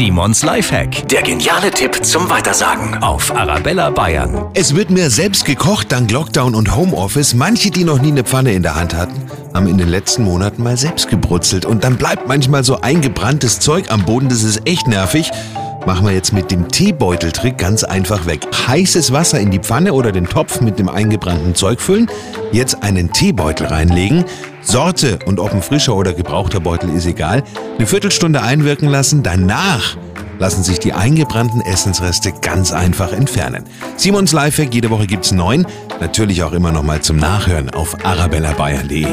Simons Lifehack. Der geniale Tipp zum Weitersagen auf Arabella Bayern. Es wird mehr selbst gekocht dank Lockdown und Homeoffice. Manche, die noch nie eine Pfanne in der Hand hatten, haben in den letzten Monaten mal selbst gebrutzelt. Und dann bleibt manchmal so eingebranntes Zeug am Boden. Das ist echt nervig. Machen wir jetzt mit dem Teebeuteltrick ganz einfach weg. Heißes Wasser in die Pfanne oder den Topf mit dem eingebrannten Zeug füllen. Jetzt einen Teebeutel reinlegen. Sorte und ob ein frischer oder gebrauchter Beutel ist egal. Eine Viertelstunde einwirken lassen. Danach lassen sich die eingebrannten Essensreste ganz einfach entfernen. Simons Lifehack, jede Woche gibt's neun. Natürlich auch immer noch mal zum Nachhören auf arabellabayern.de.